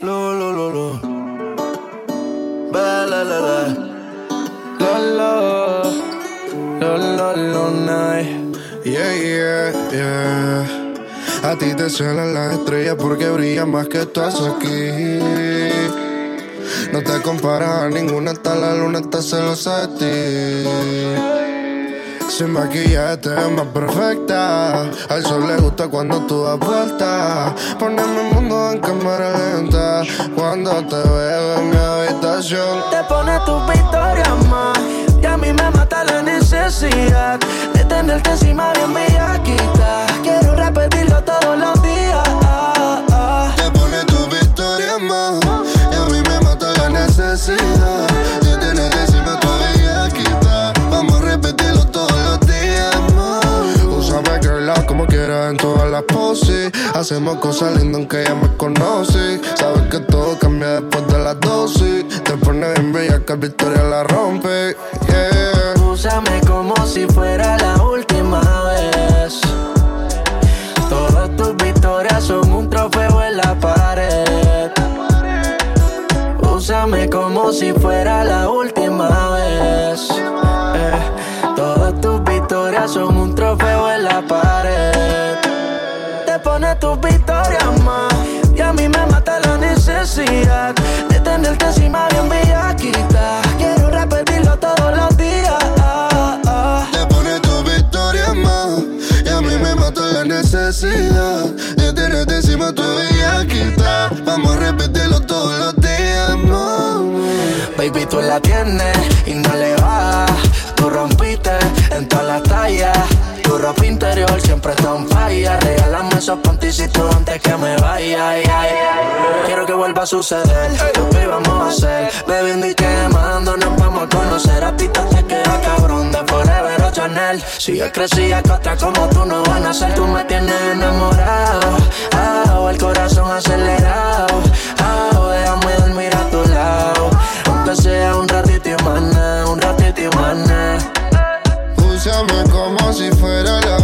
Lo, lo. Yeah, yeah, yeah. A ti te celan las estrellas porque brillan más que estás aquí. No te comparas a ninguna, hasta la luna está celosa de ti. Sin maquillaje ves más perfecta. Al sol le gusta cuando tú das vuelta. Poneme el mundo en cámara lenta. Cuando te veo en mi habitación, te pone tu victoria más. Y a mí me mata la necesidad de tenerte encima bien bellaquita. Quiero repetirlo todos los días. Las poses. Hacemos cosas lindas aunque ya me conoces. Sabes que todo cambia después de las dosis. Te pones bien bella que Victoria la rompe. Yeah. Úsame como si fuera la última vez. Todas tus victorias son un trofeo en la pared. Úsame como si fuera la última vez. Eh, todas tus victorias son un trofeo en la pared. Te pone tus victorias más. Y a mí me mata la necesidad de tenerte encima bien bellaquita. Quiero repetirlo todos los días. Te pone tu victoria más. Y a mí me mata la necesidad de tenerte encima tu bellaquita. Vamos a repetirlo todos los días más. Baby, tú la tienes y no le siempre en falla. Regálame esos panticitos antes que me vaya. ay, ay. Quiero que vuelva a suceder. Lo que íbamos a hacer. Bebiendo y quemando, nos vamos a conocer. A ti te queda cabrón de Forever o Chanel. Si yo crecía que otra como tú no van a ser. Tú me tienes enamorado. El corazón acelerado. Ah, déjame dormir a tu lado. Aunque sea un ratito y un ratito y nada. Úsame como si fuera la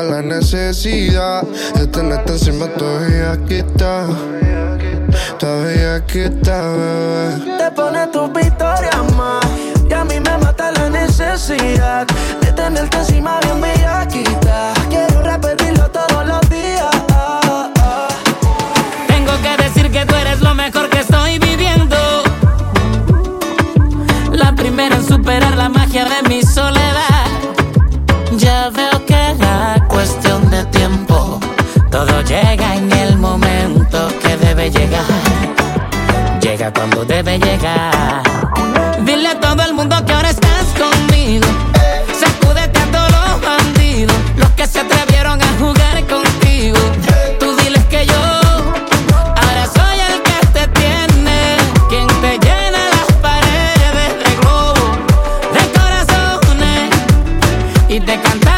la necesidad de tenerte encima todavía aquí está. Todavía aquí bebé. Te pone tus victorias más. Y a mí me mata la necesidad de tenerte encima bien bellaquita. Quiero repetirlo todos los días. Tengo que decir que tú eres lo mejor que estoy viviendo. La primera en superar la magia de mi soledad. Llega en el momento que debe llegar. Llega cuando debe llegar. Dile a todo el mundo que ahora estás conmigo. Sacúdete a todos los bandidos. Los que se atrevieron a jugar contigo. Tú diles que yo ahora soy el que te tiene. Quien te llena las paredes de globo, de corazones y te canta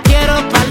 quiero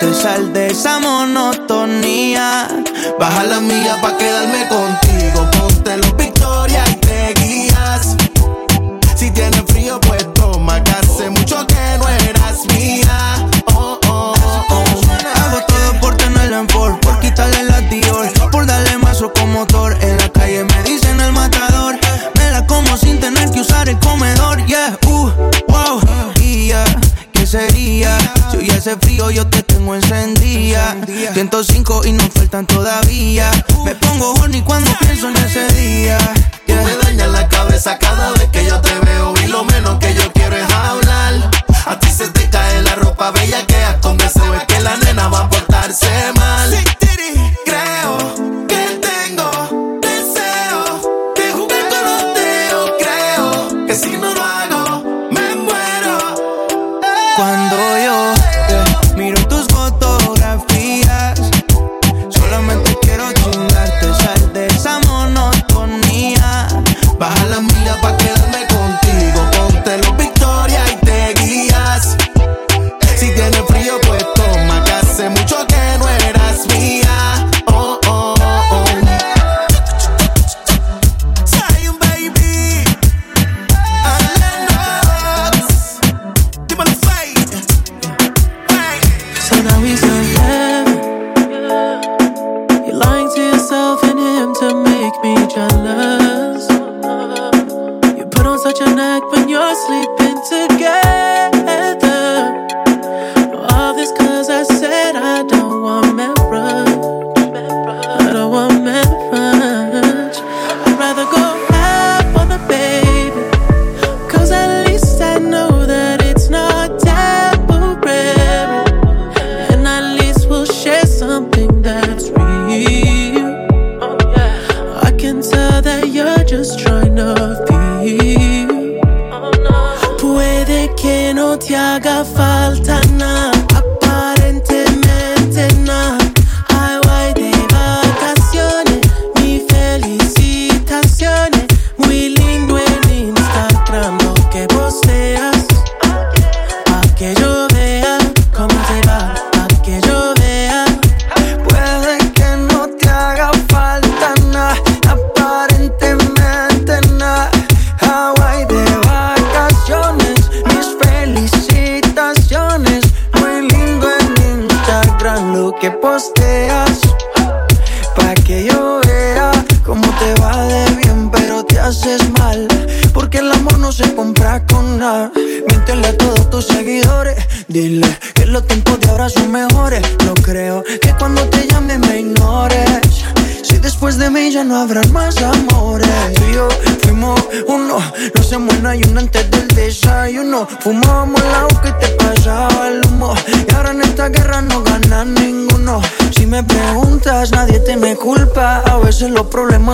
te sal de esa monotonía. Baja la mía pa' que that you're just trying to be. Oh, Puede que no te haga falta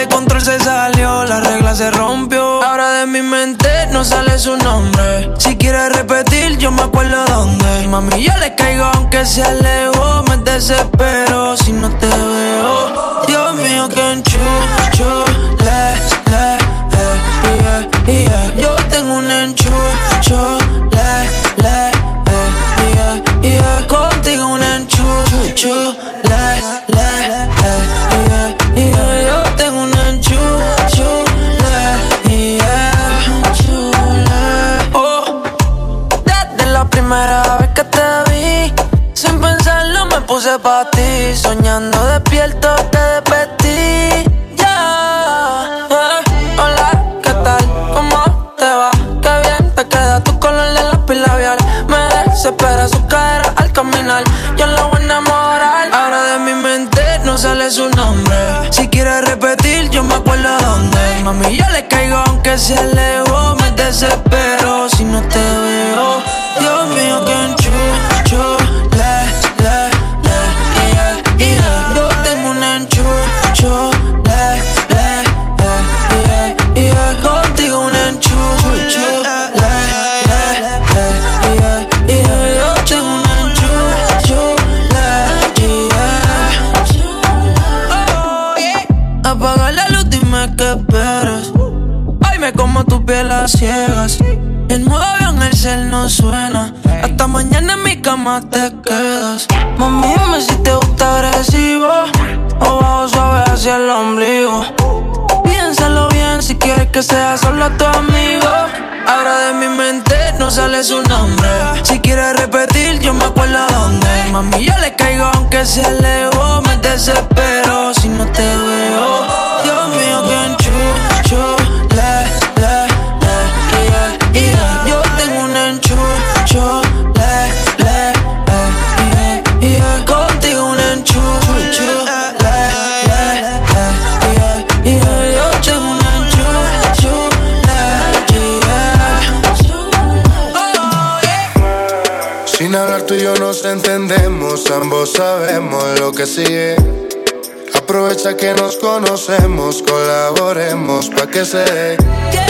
de control se salió, la regla se rompió. Ahora de mi mente no sale su nombre. Si quieres repetir, yo me acuerdo dónde. Mami, yo le caigo aunque se alejó. Me desespero si no te veo. Dios mío, que enchucho, le, le, yeah, yeah. Yo tengo un enchucho, le, le, yeah, yeah. Contigo un enchucho, le, le, soñando despierto te despertí. Ya, eh. hola, ¿qué tal? ¿Cómo te va? Qué bien te queda tu color de lápiz labial. Me desespera su cara al caminar. Yo la voy a enamorar. Ahora de mi mente no sale su nombre. Si quieres repetir, yo me acuerdo dónde. Mami, yo le caigo aunque se alejó. Me desespero ciegas. En modo avión el cel no suena. Hasta mañana en mi cama te quedas. Mami, dime si te gusta agresivo. O bajo suave hacia el ombligo. Piénsalo bien si quieres que sea solo tu amigo. Ahora de mi mente no sale su nombre. Si quieres repetir, yo me acuerdo dónde. Mami, yo le caigo aunque se alejó. Me desespero si no te veo. Dios mío, que enchucho. Enchucho. Le, le, le, yeah, yeah. Contigo un enchucho. Le, le, le, yeah, yeah. Yo tengo un enchucho. Le, yeah. Sin hablar tú y yo nos entendemos, ambos sabemos lo que sigue. Aprovecha que nos conocemos, colaboremos pa' que se dé. Que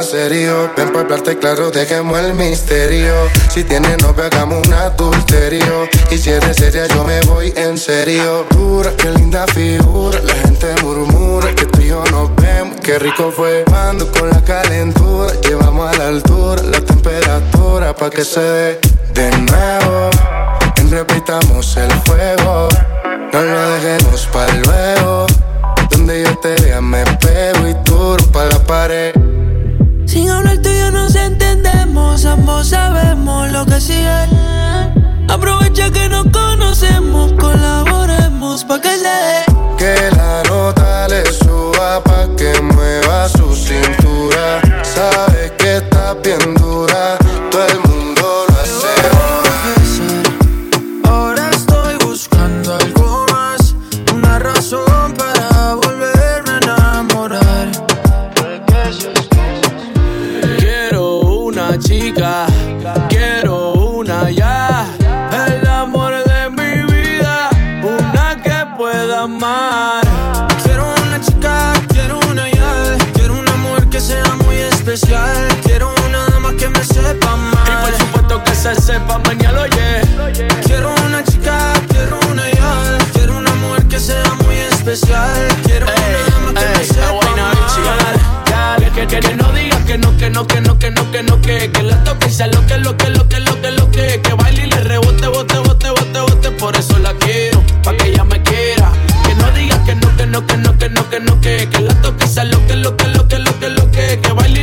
Ven para hablarte claro, dejemos el misterio. Si tienes novia, hagamos un adulterio. Y si eres seria, yo me voy en serio. Dura, qué linda figura. La gente murmura que tú y yo nos vemos. Qué rico fue cuando con la calentura. Llevamos a la altura la temperatura pa' que se dé de nuevo. Repitamos el fuego. No lo dejemos para luego. Donde yo te vea me pego y tú pa' la pared. Sabemos lo que sigue. Aprovecha que nos conocemos,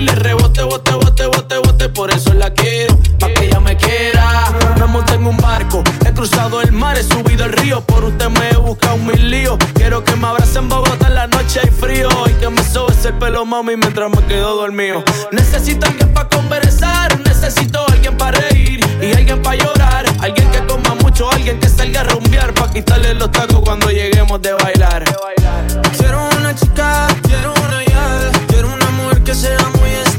le rebote, bote, bote, bote, bote, por eso la quiero, pa' que ella me quiera. Me monté en un barco, he cruzado el mar, he subido el río, por usted me he buscado mil líos. Quiero que me abracen en Bogotá en la noche hay frío y que me sobes el pelo, mami, mientras me quedo dormido. Necesito alguien para conversar, necesito alguien para reír y alguien para llorar. Alguien que coma mucho, alguien que salga a rumbear para quitarle los tacos cuando lleguemos de bailar. Quiero una chica, quiero una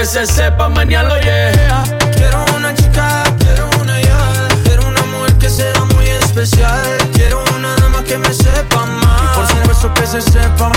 que se sepa mañana, yeah. Quiero una chica, quiero una ya, quiero una mujer que sea muy especial. Quiero una dama que me sepa amar. Y por supuesto que se sepa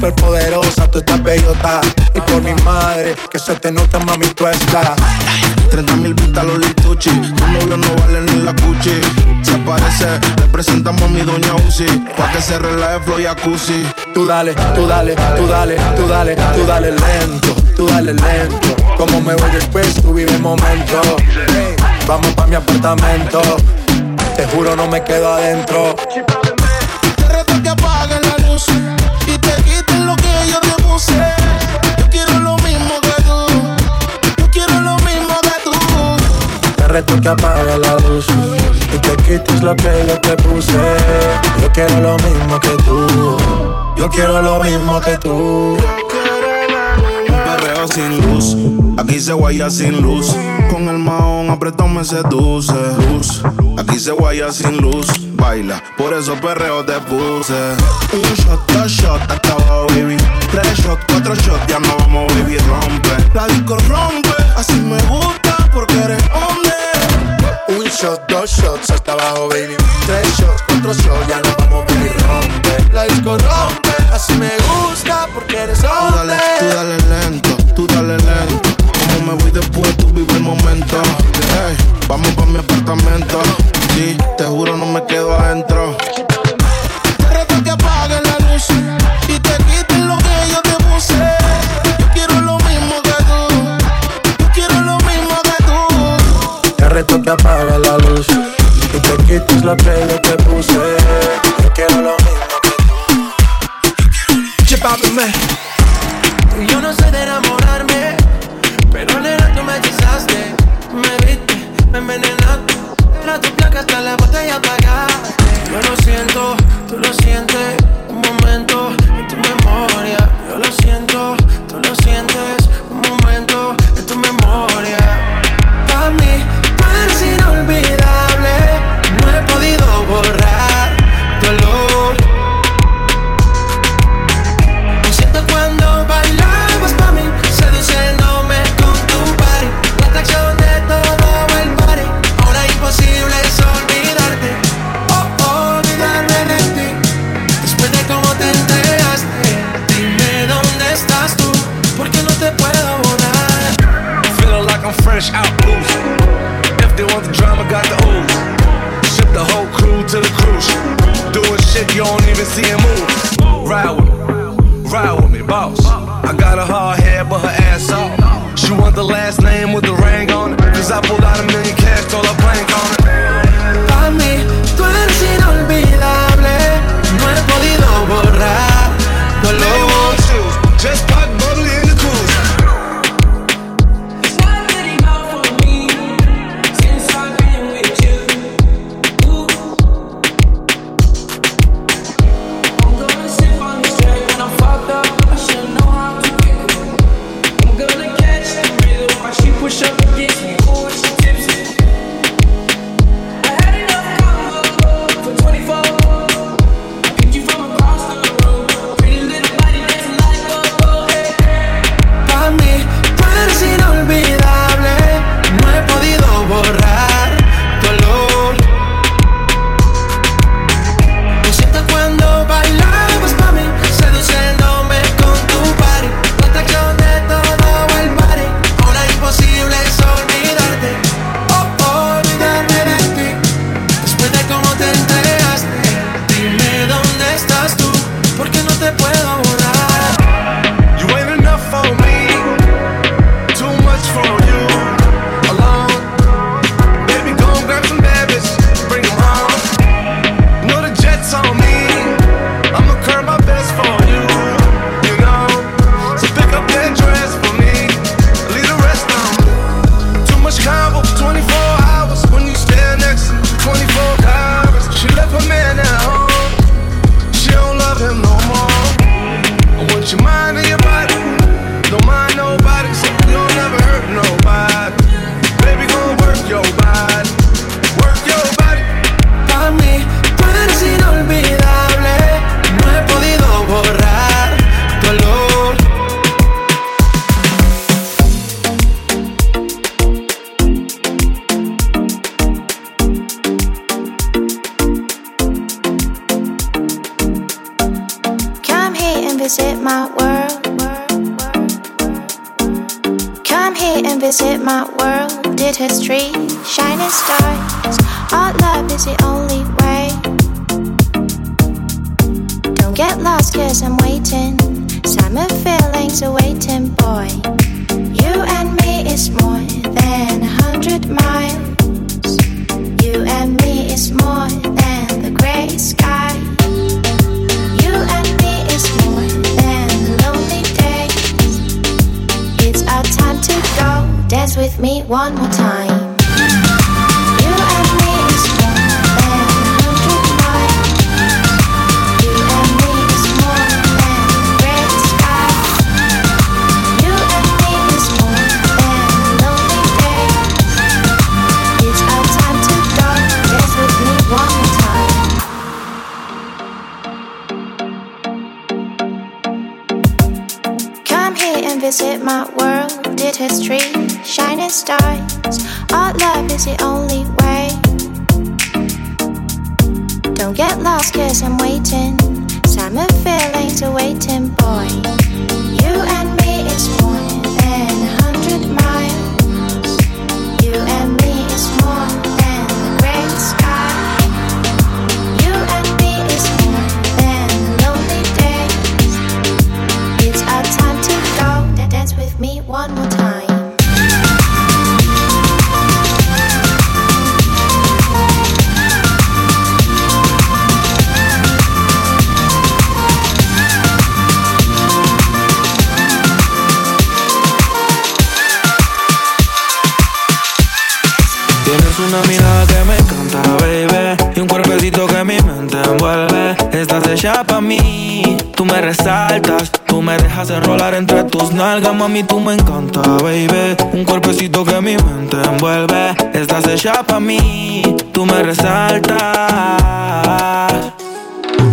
súper poderosa, tú estás bellota. Y por mi madre, que se te nota, mami, tú estás. 30 mil vistas los lituchi. Tu novio no vale ni la cuchi. Se aparece, le presentamos a mi doña Uzi. Pa' que se relaje flow y jacuzzi. Tú dale, tú dale, tú dale, tú dale, tú dale lento, tú dale lento. Como me voy después, tú vive el momento. Vamos pa' mi apartamento. Te juro, no me quedo adentro. Te reto que apague la luz y te quites lo que yo te puse. Yo quiero lo mismo que tú. Yo quiero lo mismo que tú. Un perreo sin luz. Aquí se guaya sin luz. Con el maón apretó me seduce. Luz. Aquí se guaya sin luz. Baila, por eso perreo te puse. Un shot, dos shots, hasta abajo, baby. Tres shots, cuatro shots, ya no vamos, baby, rompe. La disco rompe, así me gusta porque eres hombre. Un shot, dos shots, hasta abajo, baby. Tres shots, cuatro shots, ya no vamos, baby, rompe. La disco rompe, así me gusta porque eres hombre. Tú dale, tú dale lento, tú dale lento. Como me voy después, tú vive el momento. Hey, vamos pa' mi apartamento. Sí, cruise. Doing shit you don't even see him move. Ride with me, ride with me, boss. I got a hard head, but her ass off. She want the last name with the ring on it. Cause I pulled out a million cash, told her I'm waiting. Summer feelings are waiting, boy. You and me is more than a hundred miles. You and me is more than the gray sky. You and me is more than lonely days. It's our time to go. Dance with me one more time. Hecha pa' mí. Tú me resaltas. Tú me dejas enrolar entre tus nalgas, mami. Tú me encanta, baby. Un cuerpecito que mi mente envuelve. Estás hecha pa' mí. Tú me resaltas.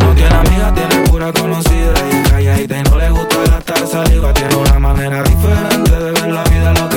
No tiene amiga, tiene pura conocida y calladita y no le gusta gastar saliva. Tiene una manera diferente de ver la vida, lo que ya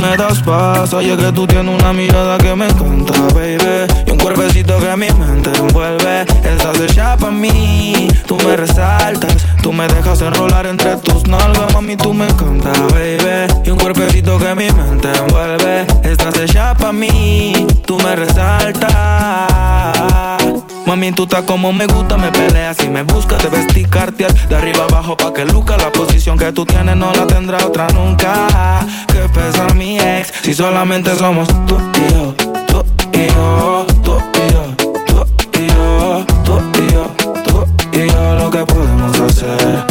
me das paz. Oye, que tú tienes una mirada que me encanta, baby. Y un cuerpecito que mi mente envuelve. Estás hecha pa' mí, tú me resaltas. Tú me dejas enrolar entre tus nalgas, mami, tú me encanta, baby. Y un cuerpecito que mi mente envuelve. Estás hecha pa' mí, tú me resaltas. Mami, tú estás como me gusta, me peleas y me buscas, te vestir cartier de arriba abajo pa' que luca la posición que tú tienes no la tendrá otra nunca. Que pesa mi si solamente somos tú y yo, tú y yo, tú y yo, tú y yo, tú y yo, tú y yo, lo que podemos hacer.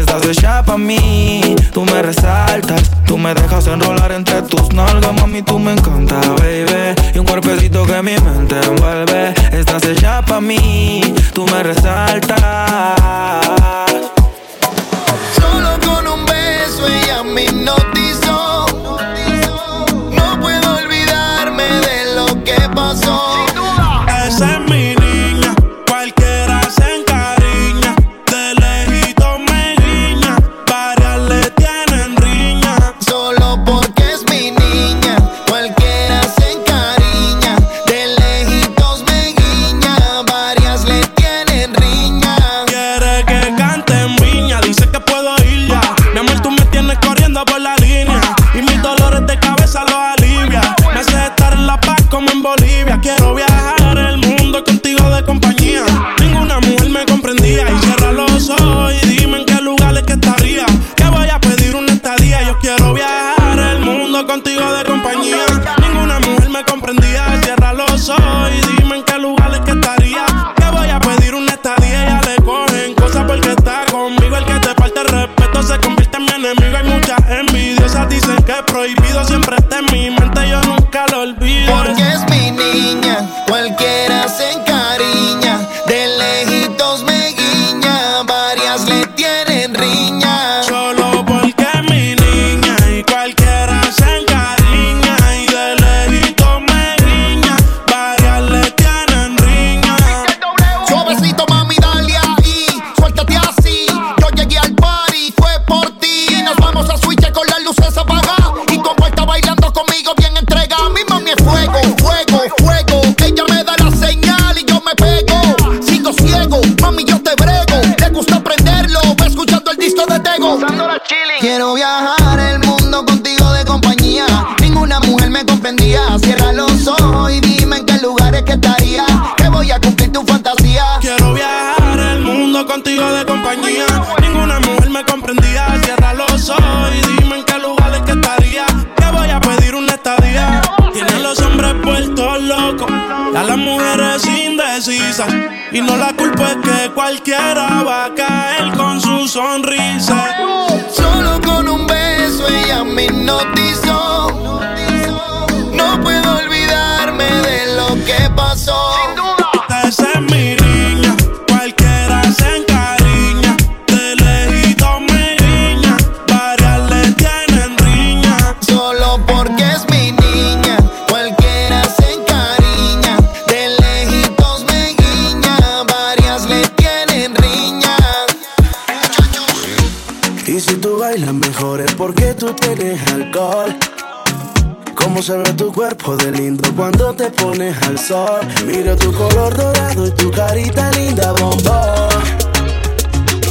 Estás hecha pa' mí, tú me resaltas. Tú me dejas enrolar entre tus nalgas, mami, tú me encanta, baby. Y un cuerpecito que mi mente envuelve. Estás hecha pa' mí, tú me resaltas. Solo con un beso ella me hipnotizó. No puedo olvidarme de lo que pasó. Esa es mi Y no la culpa es que cualquiera va a caer con su sonrisa. Solo con un beso ella me hipnotizó. No puedo olvidarme de lo que pasó. Se ve tu cuerpo de lindo cuando te pones al sol. Mira tu color dorado y tu carita linda bombón.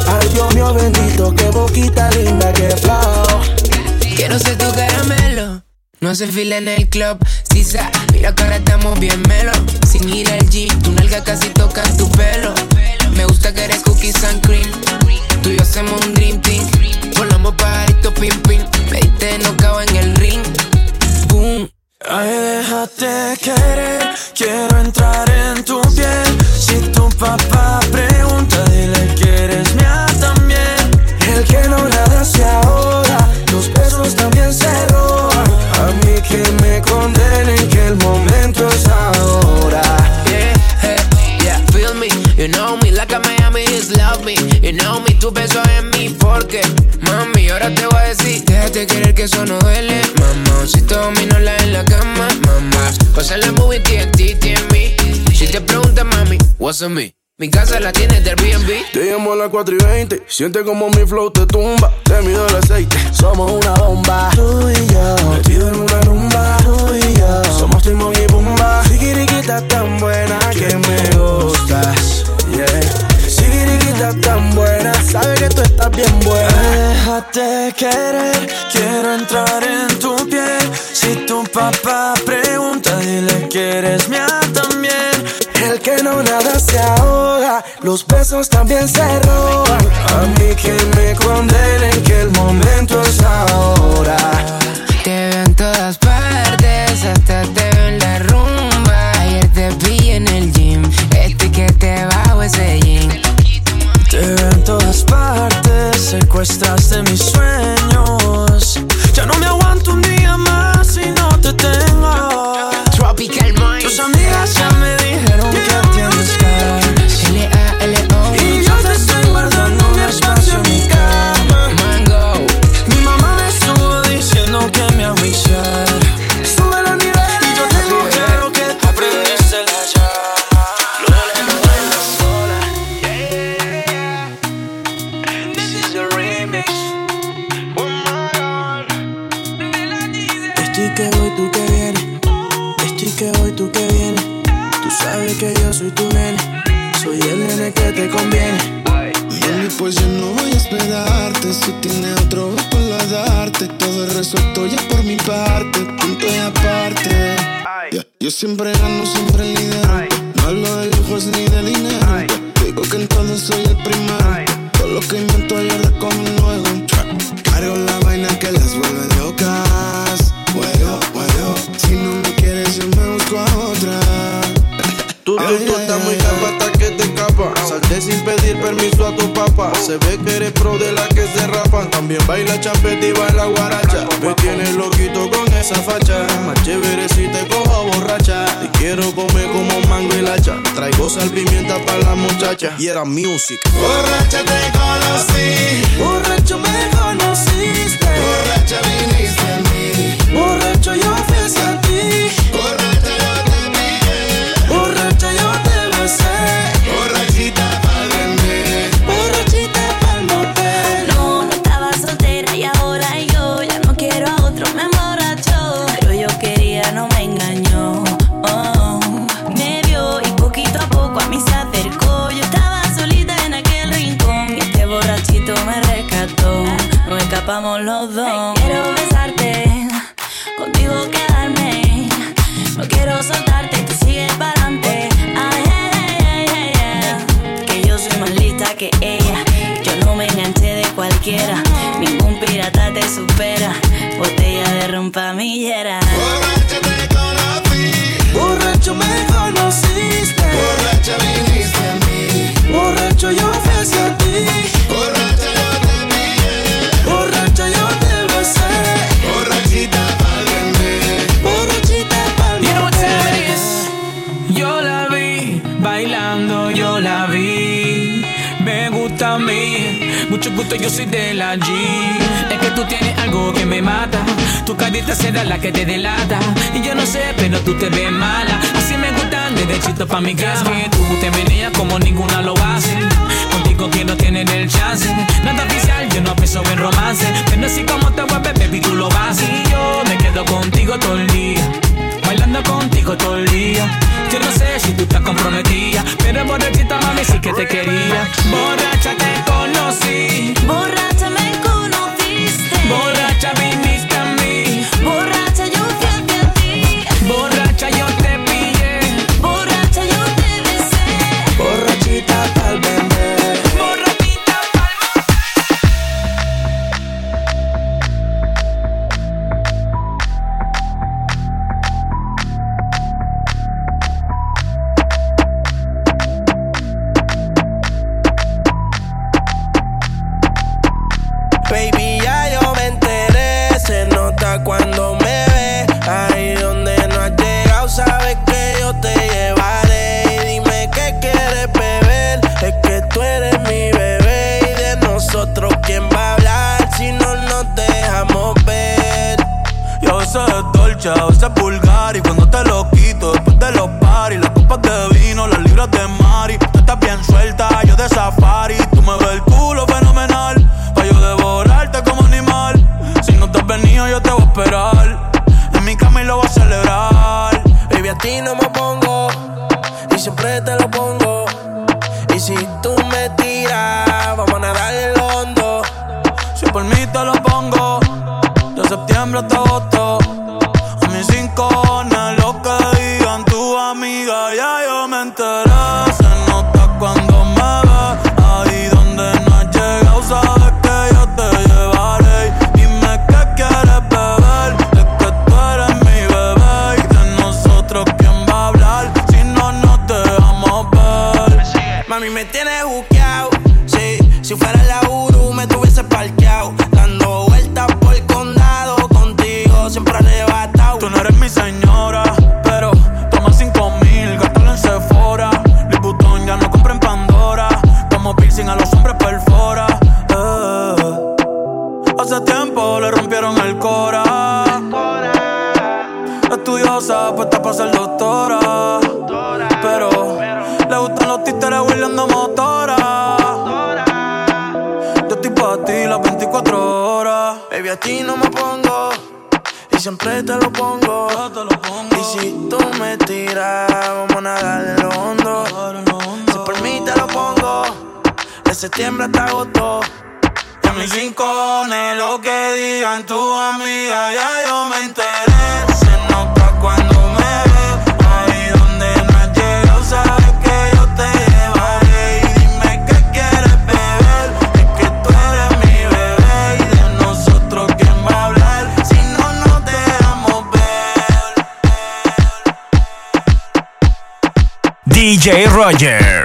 Ay Dios mío bendito, qué boquita linda, qué flow. Quiero ser tu caramelo. No hace fila en el club, sisa. Mira que ahora estamos bien melo. Sin ir al gym, tu nalga casi toca tu pelo. Me gusta que eres cookies and cream. Tú y yo hacemos un dream team. Volamos pajarito pim pim. Déjate querer, quiero entrar You know me, tu beso en mí, porque mami, ahora te voy a decir, déjate querer que eso no duele, mamá. Si te domino la en la cama, mamá. Pasa la movie, TNT, TNB. Si te preguntas, mami, what's on me? Mi casa la tienes del Airbnb. Te llamo a las 4 y 20. Siente como mi flow te tumba. Te mido el aceite. Somos una bomba. Tú y yo. Metido en una rumba. Tú y yo. Somos Timon y Pumba. Sigiriquita tan buena que me gustas. Yeah. Sigiriquita tan buena. Sabe que tú estás bien buena. Déjate querer, quiero entrar en tu piel. Si tu papá pregunta, dile que eres mía también. El que no nada se ahoga, los besos también se roban. A mí que me condenen que el momento es ahora. Te veo en todas partes, partes, secuestraste busco a otra. Tú, tú, tú estás muy capa hasta que te escapa. Salte sin pedir permiso a tu papá. Se ve que eres pro de la que se rapan. También baila champeta y baila guaracha. Me tienes loquito con esa facha. Más chévere si te cojo borracha. Te quiero comer como mango y lacha. Traigo sal pimienta para la muchacha. Y era music. Borracha te conocí. Borracho me conociste. Borracha viniste a mí. Borracho yo De rompamillera. Borracha te conocí, Borracho me conociste. borracha viniste a mí, Borracho yo fui hacia ti. borracha yo te pillé, Borracho yo te besé. borrachita pa'l vender. Borrachita pa'l You know what time vender. it is? Yo la vi bailando, yo la vi. Me gusta a mí, mucho gusto, yo soy de la G. Es que tú tienes algo que me mata. Tu carita será la que te delata. Y yo no sé, pero tú te ves mala. Así me gustan desde chito pa' mi casa. Que tú te venías como ninguna lo hace. Contigo quiero tener el chance. Nada oficial, yo no pienso en romance. Pero así como te vuelves, baby, tú lo vas. Y yo me quedo contigo todo el día. Bailando contigo todo el día. Yo no sé si tú estás comprometida, pero borrachita mami sí que te quería. Borracha te conocí, Borracha me conociste. Borracha viniste es dolce, Mami, me tienes buqueado. Sí, si fuera la Uru, me tuviese parqueado. Dando vueltas por el condado. Contigo siempre arrebatado. Tú no eres mi señora, septiembre hasta agosto. Y a mis rincones, lo que digan tu amiga, ya yo me enteré. Se nota cuando me ve, ahí donde no has llegado, sabes que yo te llevaré. Y dime qué quieres beber, es que tú eres mi bebé. Y de nosotros, ¿quién va a hablar? Si no nos dejamos ver. DJ Roger.